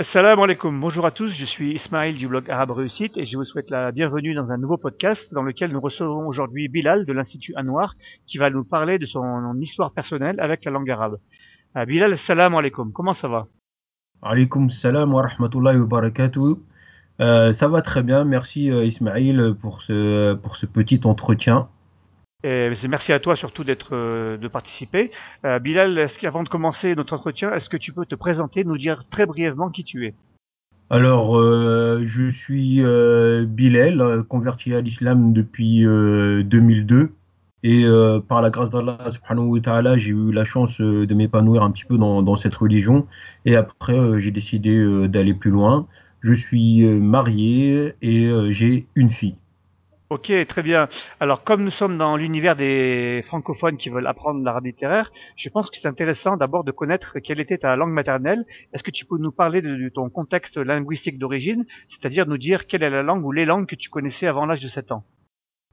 Assalamu alaikum, bonjour à tous, je suis Ismaël du blog Arabe Réussite et je vous souhaite la bienvenue dans un nouveau podcast dans lequel nous recevons aujourd'hui Bilal de l'Institut Anwar qui va nous parler de son histoire personnelle avec la langue arabe. Euh, Bilal, assalamu alaikum, comment ça va? Alaikum salam wa rahmatullahi wa barakatuh. Euh, ça va très bien, merci euh, Ismaël pour ce, pour ce petit entretien. Merci à toi surtout d'être euh, de participer. Euh, Bilal, est-ce qu'avant de commencer notre entretien, est-ce que tu peux te présenter, nous dire très brièvement qui tu es? Alors, euh, je suis Bilal, converti à l'islam depuis euh, 2002. Et par la grâce d'Allah j'ai eu la chance de m'épanouir un petit peu dans, cette religion. Et après, j'ai décidé d'aller plus loin. Je suis marié et j'ai une fille. Ok, très bien. Alors, comme nous sommes dans l'univers des francophones qui veulent apprendre l'arabe littéraire, je pense que c'est intéressant d'abord de connaître quelle était ta langue maternelle. Est-ce que tu peux nous parler de, ton contexte linguistique d'origine, c'est-à-dire nous dire quelle est la langue ou les langues que tu connaissais avant l'âge de 7 ans?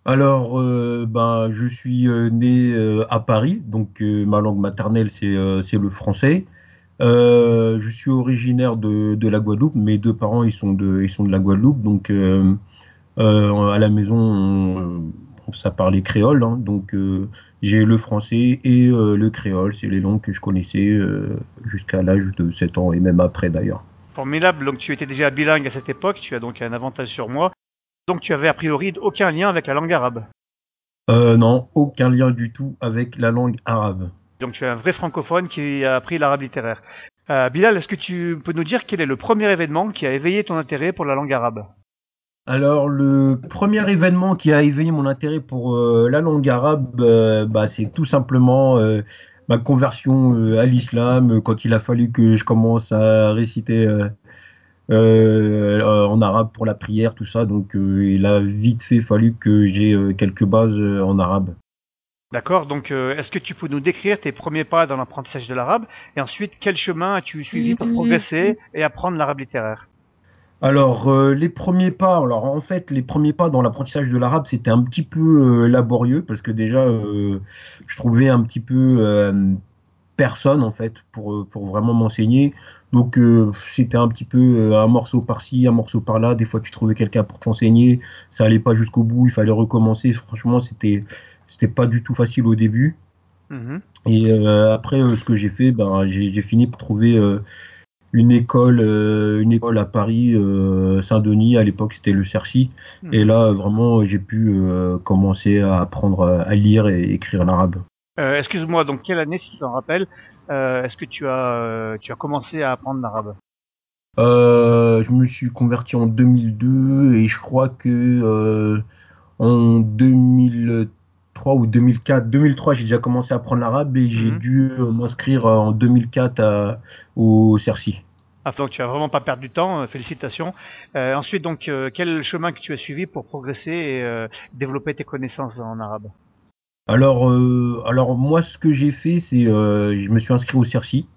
Alors, euh, ben, je suis euh, né euh, à Paris, donc ma langue maternelle c'est le français. Je suis originaire de, de la Guadeloupe. Mes deux parents ils sont de ils sont de la Guadeloupe, donc à la maison on- ça parlait créole, hein, donc euh, j'ai le français et euh, le créole, c'est les langues que je connaissais euh, jusqu'à l'âge de 7 ans et même après d'ailleurs. Formidable, donc tu étais déjà bilingue à cette époque, tu as donc un avantage sur moi. Donc tu avais a priori aucun lien avec la langue arabe. Euh, non, aucun lien du tout avec la langue arabe. Donc tu es un vrai francophone qui a appris l'arabe littéraire. Euh, Bilal, est-ce que tu peux nous dire quel est le premier événement qui a éveillé ton intérêt pour la langue arabe? Alors, le premier événement qui a éveillé mon intérêt pour euh, la langue arabe, euh, bah, c'est tout simplement euh, ma conversion euh, à l'islam, quand il a fallu que je commence à réciter euh, euh, en arabe pour la prière, tout ça. Donc, euh, il a vite fait fallu que j'ai euh, quelques bases euh, en arabe. D'accord, donc euh, est-ce que tu peux nous décrire tes premiers pas dans l'apprentissage de l'arabe? Et ensuite quel chemin as-tu suivi pour progresser et apprendre l'arabe littéraire? Alors, euh, les premiers pas, alors en fait, les premiers pas dans l'apprentissage de l'arabe, c'était un petit peu euh, laborieux parce que déjà, euh, je trouvais un petit peu euh, personne en fait pour, euh, pour vraiment m'enseigner. Donc, euh, c'était un petit peu euh, un morceau par-ci, un morceau par-là. Des fois, tu trouvais quelqu'un pour t'enseigner, ça allait pas jusqu'au bout, il fallait recommencer. Franchement, c'était c'était pas du tout facile au début. Mhm. Et euh, après, ce que j'ai fait, ben, j'ai j'ai fini par trouver euh, une école, euh, une école à Paris, euh, Saint-Denis. À l'époque, c'était le CERCI. Mhm. Et là, vraiment, j'ai pu euh, commencer à apprendre à lire et écrire l'arabe. Excuse-moi, donc quelle année, si tu t'en rappelles, est-ce que tu as, tu as commencé à apprendre l'arabe? Je me suis converti en 2002 et je crois que en 2003 ou 2004, 2003, j'ai déjà commencé à apprendre l'arabe et j'ai Mhm. dû euh, m'inscrire en 2004 à- au CERCI. Ah, donc tu as vraiment pas perdu de temps, euh, félicitations. Euh, ensuite, donc, euh, quel chemin que tu as suivi pour progresser et euh, développer tes connaissances en arabe? Alors, euh, alors moi, ce que j'ai fait, c'est euh, je me suis inscrit au CERCI.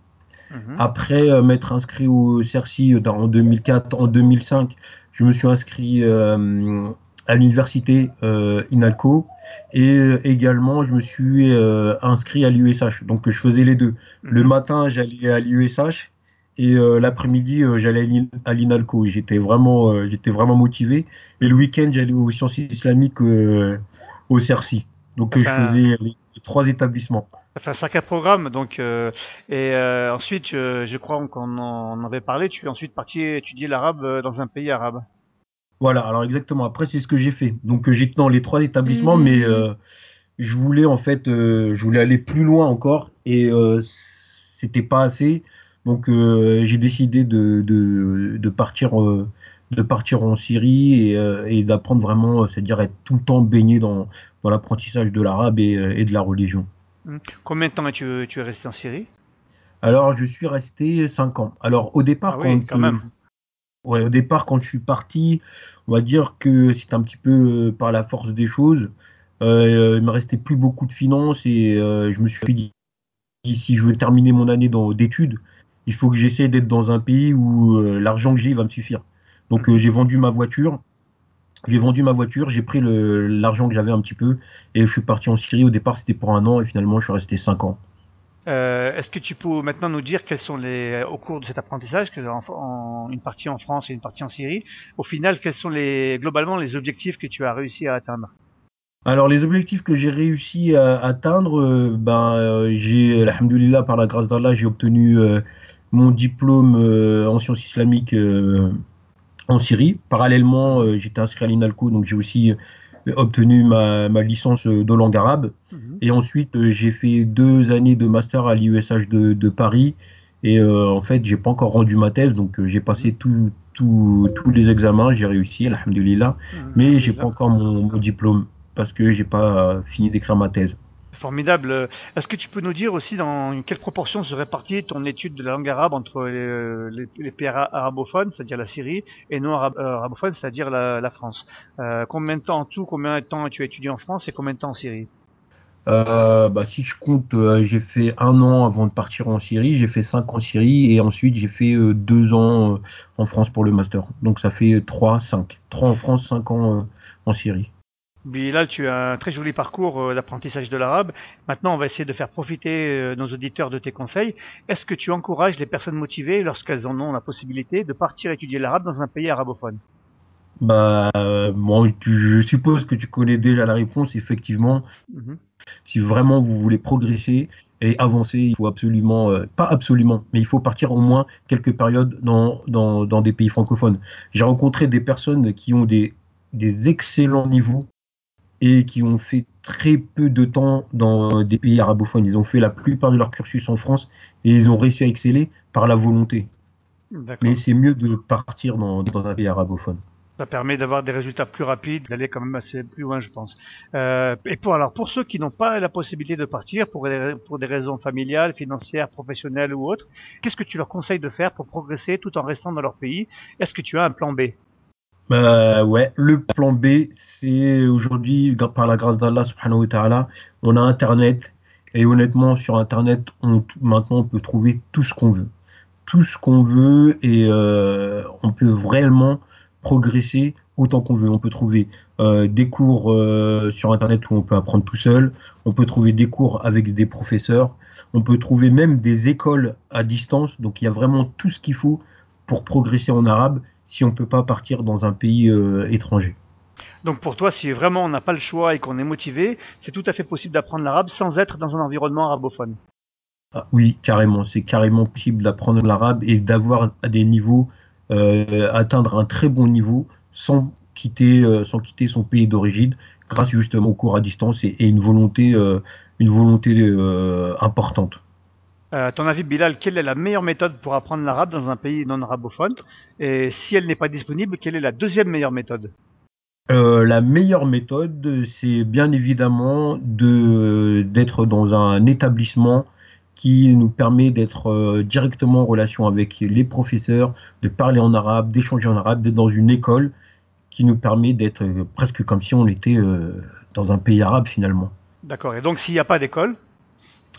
Mhm. Après euh, m'être inscrit au CERCI en 2004, en 2005, je me suis inscrit euh, à l'université euh, INALCO et euh, également je me suis euh, inscrit à l'USH. Donc je faisais les deux. Le Mhm. matin, j'allais à l'USH et euh, l'après-midi, j'allais à l'In- à l'INALCO. J'étais vraiment, euh, j'étais vraiment motivé. Et le week-end, j'allais aux sciences islamiques euh, au CERCI. Donc je faisais les trois établissements. Enfin, sacré programme, donc euh, et euh, ensuite, je, je crois qu'on en, on avait parlé. Tu es ensuite parti étudier l'arabe dans un pays arabe. Voilà, alors exactement. Après, c'est ce que j'ai fait. Donc, euh, j'étais dans les trois établissements, mais euh, je voulais en fait, euh, je voulais aller plus loin encore et euh, c'était pas assez. Donc, euh, j'ai décidé de, de, de partir, euh, de partir en Syrie et, euh, et d'apprendre vraiment, c'est-à-dire être tout le temps baigné dans, dans l'apprentissage de l'arabe et, et de la religion. Hmm. Combien de temps es-tu tu es resté en Syrie? Alors, je suis resté cinq ans. Alors, au départ, Ah oui, quand quand même. Ouais, au départ, quand je suis parti, on va dire que c'était un petit peu euh, par la force des choses. Euh, il me restait plus beaucoup de finances et euh, je me suis dit, si je veux terminer mon année d'études, il faut que j'essaie d'être dans un pays où euh, l'argent que j'ai va me suffire. Donc j'ai vendu ma voiture, j'ai vendu ma voiture, j'ai pris l'argent que j'avais un petit peu et je suis parti en Syrie. Au départ, c'était pour un an et finalement, je suis resté cinq ans. Euh, Est-ce que tu peux maintenant nous dire quels sont les, au cours de cet apprentissage, que une partie en France et une partie en Syrie, au final, quels sont les, globalement les objectifs que tu as réussi à atteindre? Alors les objectifs que j'ai réussi à atteindre, euh, ben euh, j'ai, alhamdoulilah, par la grâce d'Allah, j'ai obtenu euh, mon diplôme euh, en sciences islamiques euh, en Syrie. Parallèlement, euh, j'étais inscrit à l'INALCO, donc j'ai aussi euh, obtenu ma, ma licence euh, de langue arabe. Mhm. Et ensuite, euh, j'ai fait deux années de master à l'IUSH de, de Paris. Et euh, en fait, j'ai pas encore rendu ma thèse, donc euh, j'ai passé tout- tout- tous les examens, j'ai réussi, alhamdoulilah. Mhm. Mais j'ai pas encore mon, mon diplôme parce que j'ai pas euh, fini d'écrire ma thèse. Formidable. Est-ce que tu peux nous dire aussi dans quelle proportion se répartit ton étude de la langue arabe entre les, les- les pays ara- arabophones, c'est-à-dire la Syrie, et non euh, arabophones, c'est-à-dire la, France? Euh, Combien de temps en tout, combien de temps tu as étudié en France et combien de temps en Syrie? Euh, bah, si je compte, euh, j'ai fait un an avant de partir en Syrie, j'ai fait cinq en Syrie et ensuite j'ai fait euh, deux ans euh, en France pour le master. Donc ça fait trois, cinq. Trois en France, cinq ans euh, en Syrie. Bilal, tu as un très joli parcours euh, d'apprentissage de l'arabe. Maintenant, on va essayer de faire profiter euh, nos auditeurs de tes conseils. Est-ce que tu encourages les personnes motivées, lorsqu'elles en ont la possibilité, de partir étudier l'arabe dans un pays arabophone? Bah, euh, bon, je suppose que tu connais déjà la réponse. Effectivement, Mhm. si vraiment vous voulez progresser et avancer, il faut absolument, euh, pas absolument, mais il faut partir au moins quelques périodes dans, dans, dans des pays francophones. J'ai rencontré des personnes qui ont des, des excellents niveaux et qui ont fait très peu de temps dans des pays arabophones. Ils ont fait la plupart de leur cursus en France et ils ont réussi à exceller par la volonté. Mais c'est mieux de partir dans, dans un pays arabophone. Ça permet d'avoir des résultats plus rapides, d'aller quand même assez plus loin, je pense. Euh, et pour alors pour ceux qui n'ont pas la possibilité de partir pour des, pour des raisons familiales, financières, professionnelles ou autres, qu'est-ce que tu leur conseilles de faire pour progresser tout en restant dans leur pays? Est-ce que tu as un plan B? Bah ouais, le plan B, c'est aujourd'hui, par la grâce d'Allah subhanahu wa ta'ala, on a Internet. Et honnêtement, sur Internet, on, maintenant, on peut trouver tout ce qu'on veut. Tout ce qu'on veut et euh, on peut vraiment progresser autant qu'on veut. On peut trouver euh, des cours euh, sur Internet où on peut apprendre tout seul. On peut trouver des cours avec des professeurs. On peut trouver même des écoles à distance. Donc il y a vraiment tout ce qu'il faut pour progresser en arabe si on ne peut pas partir dans un pays euh, étranger. Donc pour toi, si vraiment on n'a pas le choix et qu'on est motivé, c'est tout à fait possible d'apprendre l'arabe sans être dans un environnement arabophone. Ah, oui, carrément. C'est carrément possible d'apprendre l'arabe et d'avoir à des niveaux, euh, atteindre un très bon niveau sans quitter, euh, sans quitter son pays d'origine, grâce justement aux cours à distance et, et une volonté, euh, une volonté importante. Euh, à ton avis, Bilal, quelle est la meilleure méthode pour apprendre l'arabe dans un pays non arabophone? Et si elle n'est pas disponible, quelle est la deuxième meilleure méthode? Euh, la meilleure méthode, c'est bien évidemment de d'être dans un établissement qui nous permet d'être euh, directement en relation avec les professeurs, de parler en arabe, d'échanger en arabe, d'être dans une école qui nous permet d'être euh, presque comme si on était dans un pays arabe finalement. D'accord. Et donc s'il n'y a pas d'école,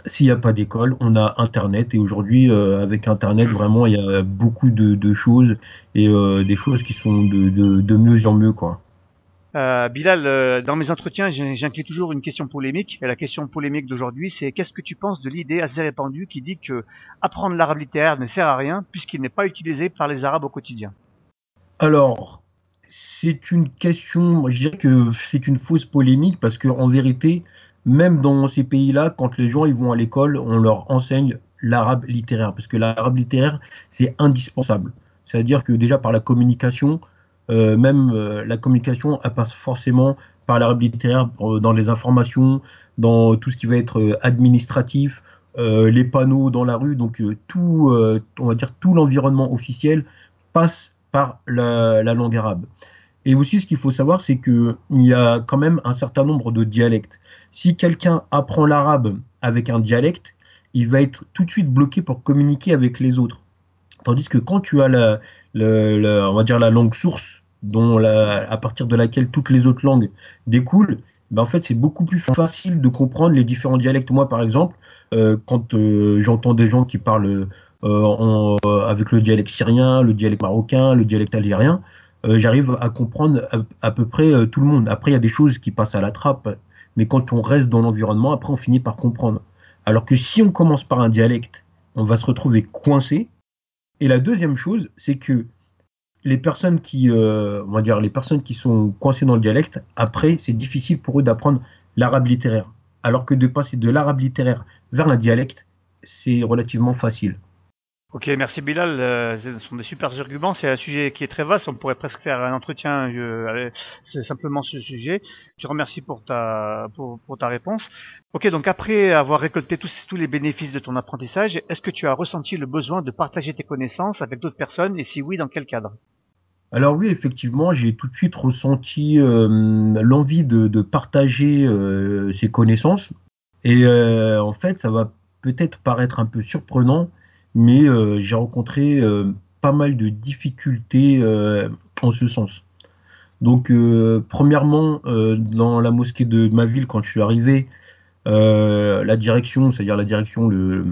S'il n'y a pas d'école, on a Internet et aujourd'hui, euh, avec Internet, vraiment, il y a beaucoup de, de choses et euh, des choses qui sont de, de, de mieux en mieux, quoi. Euh, Bilal, dans mes entretiens, j'inclus toujours une question polémique. Et la question polémique d'aujourd'hui, c'est qu'est-ce que tu penses de l'idée assez répandue qui dit que apprendre l'arabe littéraire ne sert à rien puisqu'il n'est pas utilisé par les Arabes au quotidien? Alors, c'est une question, je dirais que c'est une fausse polémique parce que en vérité, même dans ces pays-là, quand les gens ils vont à l'école, on leur enseigne l'arabe littéraire parce que l'arabe littéraire c'est indispensable. C'est-à-dire que déjà par la communication, euh, même euh, la communication elle passe forcément par l'arabe littéraire euh, dans les informations, dans tout ce qui va être administratif, les panneaux dans la rue, donc tout, on va dire tout l'environnement officiel passe par la langue arabe. Et aussi, ce qu'il faut savoir, c'est qu'il y a quand même un certain nombre de dialectes. Si quelqu'un apprend l'arabe avec un dialecte, il va être tout de suite bloqué pour communiquer avec les autres. Tandis que quand tu as la, on va dire la langue source, dont à partir de laquelle toutes les autres langues découlent, ben en fait, c'est beaucoup plus facile de comprendre les différents dialectes. Moi, par exemple, euh, quand euh, j'entends des gens qui parlent euh, avec le dialecte syrien, le dialecte marocain, le dialecte algérien, j'arrive à comprendre à, à peu près euh, tout le monde. Après, il y a des choses qui passent à la trappe, mais quand on reste dans l'environnement, après, on finit par comprendre. Alors que si on commence par un dialecte, on va se retrouver coincé. Et la deuxième chose, c'est que les personnes qui, euh, on va dire, les personnes qui sont coincées dans le dialecte, après, c'est difficile pour eux d'apprendre l'arabe littéraire. Alors que de passer de l'arabe littéraire vers un dialecte, c'est relativement facile. Ok, merci Bilal. Euh, ce sont des super arguments. C'est un sujet qui est très vaste. On pourrait presque faire un entretien. Euh, c'est simplement ce sujet. Je te remercie pour ta pour, pour, ta réponse. Ok, donc après avoir récolté tous, tous les bénéfices de ton apprentissage, est-ce que tu as ressenti le besoin de partager tes connaissances avec d'autres personnes? Et si oui, dans quel cadre? Alors oui, effectivement, j'ai tout de suite ressenti euh, l'envie de, de, partager euh, ces connaissances. Et euh, en fait, ça va peut-être paraître un peu surprenant, mais euh, j'ai rencontré euh, pas mal de difficultés euh, en ce sens. Donc, premièrement, dans la mosquée de ma ville, quand je suis arrivé, la direction, c'est-à-dire la direction, le,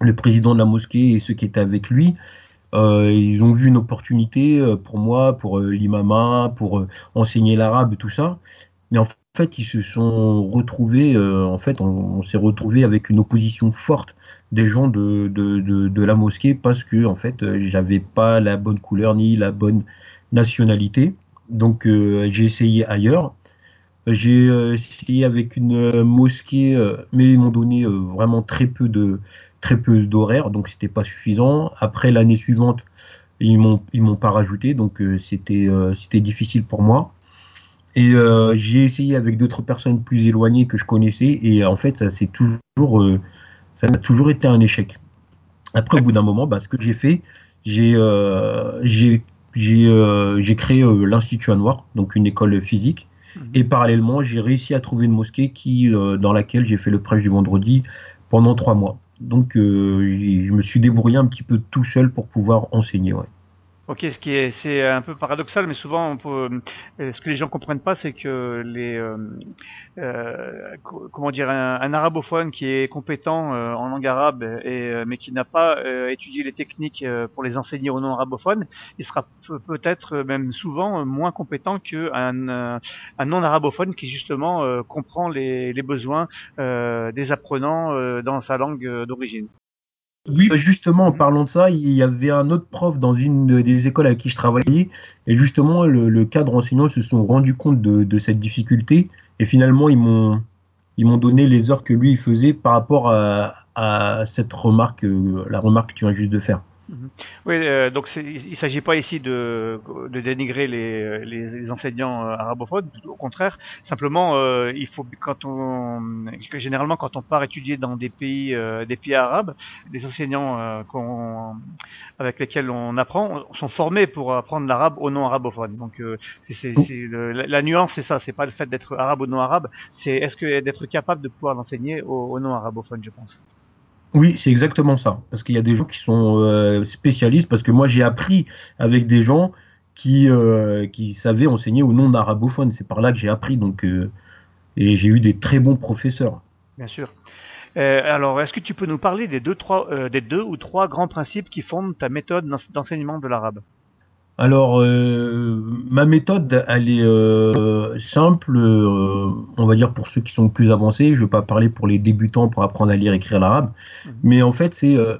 le, président de la mosquée et ceux qui étaient avec lui, ils ont vu une opportunité pour moi, pour l'imama, pour enseigner l'arabe, tout ça. Mais en fait, ils se sont retrouvés, en fait, on, s'est retrouvé avec une opposition forte des gens de, de, de, de, la mosquée parce que en fait euh, j'avais pas la bonne couleur ni la bonne nationalité. Donc euh, j'ai essayé ailleurs. J'ai euh, essayé avec une mosquée mais ils m'ont donné vraiment très peu de très peu d'horaires donc c'était pas suffisant. Après l'année suivante ils m'ont ils m'ont pas rajouté donc c'était c'était difficile pour moi et j'ai essayé avec d'autres personnes plus éloignées que je connaissais et en fait ça c'est toujours ça a toujours été un échec. Après, au bout d'un moment, bah, ce que j'ai fait, j'ai euh, euh, créé euh, l'Institut à Noir, donc une école physique. Mhm. Et parallèlement, j'ai réussi à trouver une mosquée qui, euh, dans laquelle j'ai fait le prêche du vendredi pendant trois mois. Donc, euh, je me suis débrouillé un petit peu tout seul pour pouvoir enseigner. Ouais. Ok, ce qui est c'est un peu paradoxal, mais souvent, euh, ce que les gens comprennent pas, c'est que les euh, euh, comment dire un, un, arabophone qui est compétent euh, en langue arabe et euh, mais qui n'a pas étudié les techniques pour les enseigner aux non arabophones, il sera peut-être même souvent moins compétent qu'un un non arabophone qui justement comprend les, les besoins des apprenants dans sa langue d'origine. Oui, bah, justement, en parlant de ça, il y avait un autre prof dans une des écoles avec qui je travaillais, et justement, le, cadre enseignant se sont rendus compte de, cette difficulté, et finalement, ils m'ont ils m'ont donné les heures que lui faisait par rapport à, à cette remarque, euh, la remarque que tu viens juste de faire. Mhm. Oui, euh, donc il ne s'agit pas ici de, de dénigrer les, les, enseignants euh, arabophones, au contraire. Simplement, euh, il faut quand on généralement quand on part étudier dans des pays euh, des pays arabes, les enseignants euh, avec lesquels on apprend sont formés pour apprendre l'arabe aux non arabophones. Donc c'est la, la, nuance, c'est ça. C'est pas le fait d'être arabe ou non arabe, c'est est-ce que d'être capable de pouvoir l'enseigner aux, aux non arabophones, je pense. Oui, c'est exactement ça. Parce qu'il y a des gens qui sont euh, spécialistes, parce que moi j'ai appris avec des gens qui, euh, savaient enseigner au non arabophone. C'est par là que j'ai appris. Donc, euh, et j'ai eu des très bons professeurs. Bien sûr. Alors, est-ce que tu peux nous parler des deux, des deux ou trois grands principes qui fondent ta méthode d'enseignement de l'arabe? Alors, euh, ma méthode, elle est euh, simple, euh, on va dire pour ceux qui sont plus avancés. Je ne vais pas parler pour les débutants pour apprendre à lire et écrire l'arabe, mmh. mais en fait, c'est euh,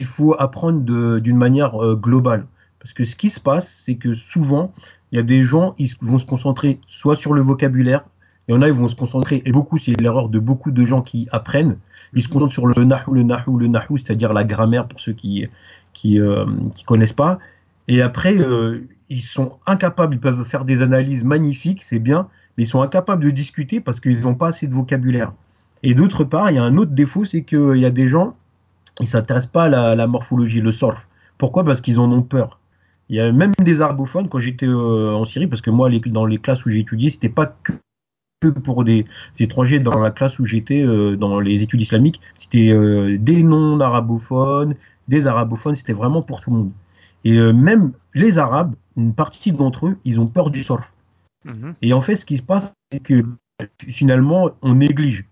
il faut apprendre d'une manière euh, globale. Parce que ce qui se passe, c'est que souvent, il y a des gens, ils vont se concentrer soit sur le vocabulaire, il y en a, ils vont se concentrer, et beaucoup, c'est l'erreur de beaucoup de gens qui apprennent, ils se concentrent sur le nahou, le nahou, le nahou, c'est-à-dire la grammaire pour ceux qui qui, qui connaissent pas et après, euh, ils sont incapables, ils peuvent faire des analyses magnifiques, c'est bien, mais ils sont incapables de discuter parce qu'ils n'ont pas assez de vocabulaire. Et d'autre part, il y a un autre défaut, c'est qu'il y a des gens, ils ne s'intéressent pas à la, morphologie, le surf. Pourquoi? Parce qu'ils en ont peur. Il y a même des arbophones quand j'étais euh, en Syrie, parce que moi, dans les classes où j'ai étudié, c'était pas que, pour des, des, étrangers. Dans la classe où j'étais, euh, dans les études islamiques, c'était euh, des non-arabophones, des arabophones, c'était vraiment pour tout le monde. Et euh, même les Arabes, une partie d'entre eux, ils ont peur du surf. Mmh. Et en fait, ce qui se passe, c'est que finalement, on néglige.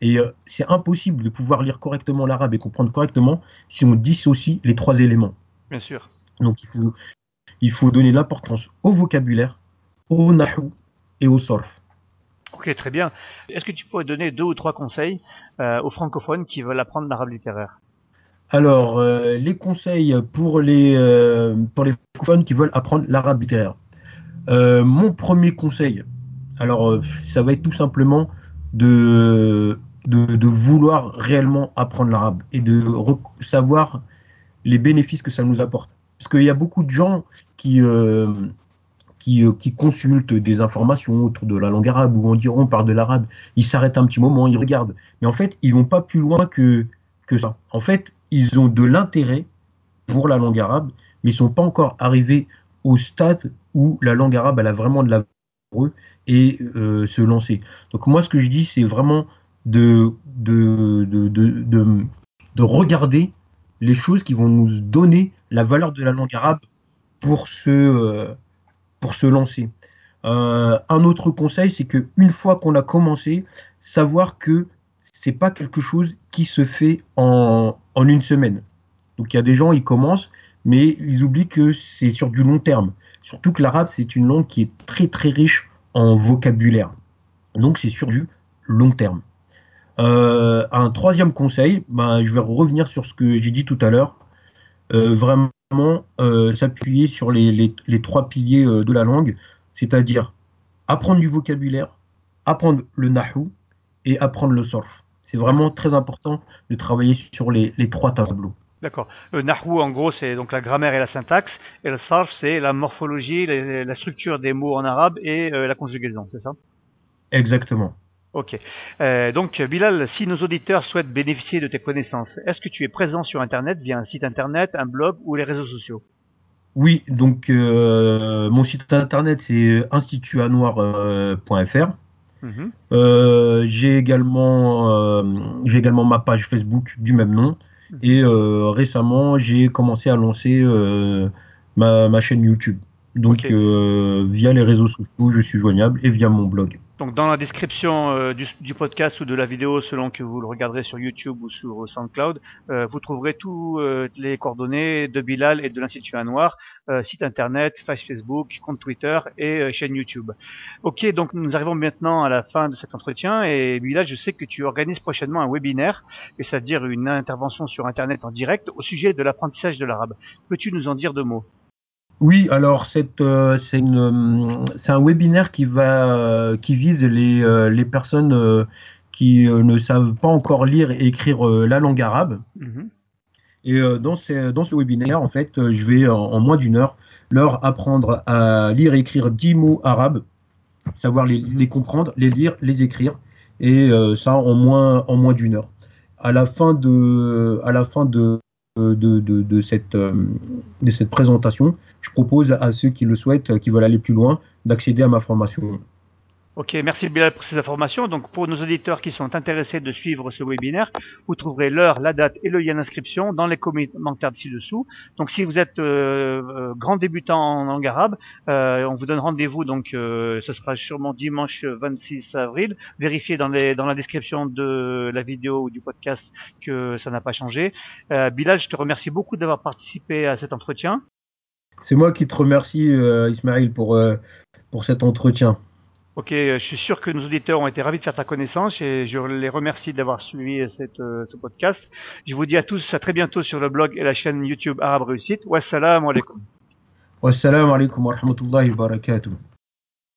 Et euh, c'est impossible de pouvoir lire correctement l'arabe et comprendre correctement si on dissocie les trois éléments. Bien sûr. Donc il faut, il faut donner l'importance au vocabulaire, au nahou et au surf. Ok, très bien. Est-ce que tu pourrais donner deux ou trois conseils euh, aux francophones qui veulent apprendre l'arabe littéraire? Alors, euh, les conseils pour les, euh, francophones qui veulent apprendre l'arabe littéraire. Euh, mon premier conseil, alors euh, ça va être tout simplement de, vouloir réellement apprendre l'arabe et de savoir les bénéfices que ça nous apporte. Parce qu'il y a beaucoup de gens qui, consultent des informations autour de la langue arabe ou on dit on parle de l'arabe, ils s'arrêtent un petit moment, ils regardent. Mais en fait, ils vont pas plus loin que, que ça. En fait, ils ont de l'intérêt pour la langue arabe, mais ils sont pas encore arrivés au stade où la langue arabe a vraiment de la pour eux et euh, se lancer. Donc moi, ce que je dis, c'est vraiment de, de, de, de, de regarder les choses qui vont nous donner la valeur de la langue arabe pour se, euh, pour se lancer. Euh, un autre conseil, c'est que une fois qu'on a commencé, savoir que c'est pas quelque chose qui se fait en, en une semaine. Donc il y a des gens, ils commencent, mais ils oublient que c'est sur du long terme. Surtout que l'arabe, c'est une langue qui est très très riche en vocabulaire. Donc c'est sur du long terme. Euh, un troisième conseil, ben, je vais revenir sur ce que j'ai dit tout à l'heure. Euh, vraiment euh, s'appuyer sur les, trois piliers de la langue, c'est-à-dire apprendre du vocabulaire, apprendre le nahu et apprendre le surf. C'est vraiment très important de travailler sur les, les trois tableaux. D'accord. Le nahwu, en gros, c'est donc la grammaire et la syntaxe, et le sarf, c'est la morphologie, les, la structure des mots en arabe et euh, la conjugaison, c'est ça? Exactement. Ok. Euh, donc, Bilal, si nos auditeurs souhaitent bénéficier de tes connaissances, est-ce que tu es présent sur Internet via un site Internet, un blog ou les réseaux sociaux? Oui, donc euh, mon site Internet, c'est institutanoir.fr. Mmh. Euh, j'ai également, j'ai également ma page Facebook du même nom. Et euh, récemment, j'ai commencé à lancer euh, ma, ma, chaîne YouTube. Donc okay. euh, via les réseaux sociaux, je suis joignable et via mon blog. Donc dans la description euh, du, podcast ou de la vidéo, selon que vous le regarderez sur YouTube ou sur SoundCloud, euh, vous trouverez toutes euh, les coordonnées de Bilal et de l'Institut Noir, site internet, Facebook, compte Twitter et chaîne YouTube. Ok, donc nous arrivons maintenant à la fin de cet entretien et Bilal, je sais que tu organises prochainement un webinaire, c'est-à-dire une intervention sur Internet en direct au sujet de l'apprentissage de l'arabe. Peux-tu nous en dire deux mots? Oui, alors c'est euh, un webinaire qui va euh, qui vise les, euh, les personnes euh, qui ne savent pas encore lire et écrire la langue arabe. -hmm. Et dans, ce, dans ce webinaire, en fait, je vais en, en moins d'une heure leur apprendre à lire et écrire 10 mots arabes, savoir les, les comprendre, les lire, les écrire, et ça en moins en moins d'une heure. À la fin de à la fin de de, de, de, cette, présentation, je propose à ceux qui le souhaitent, qui veulent aller plus loin, d'accéder à ma formation. Ok, merci Bilal pour ces informations. Donc pour nos auditeurs qui sont intéressés de suivre ce webinaire, vous trouverez l'heure, la date et le lien d'inscription dans les commentaires ci-dessous. Donc si vous êtes euh, grand débutant en langue arabe, euh, on vous donne rendez-vous. Donc euh, ce sera sûrement dimanche 26 avril. Vérifiez dans, la description de la vidéo ou du podcast que ça n'a pas changé. Euh, Bilal, je te remercie beaucoup d'avoir participé à cet entretien. C'est moi qui te remercie, Ismaël, pour, pour cet entretien. Ok, je suis sûr que nos auditeurs ont été ravis de faire ta connaissance et je les remercie d'avoir suivi cette, euh, ce podcast. Je vous dis à tous à très bientôt sur le blog et la chaîne YouTube Arabe Réussite. Wassalamu alaikum. Wassalamu alaikum wa rahmatullahi wa barakatuh.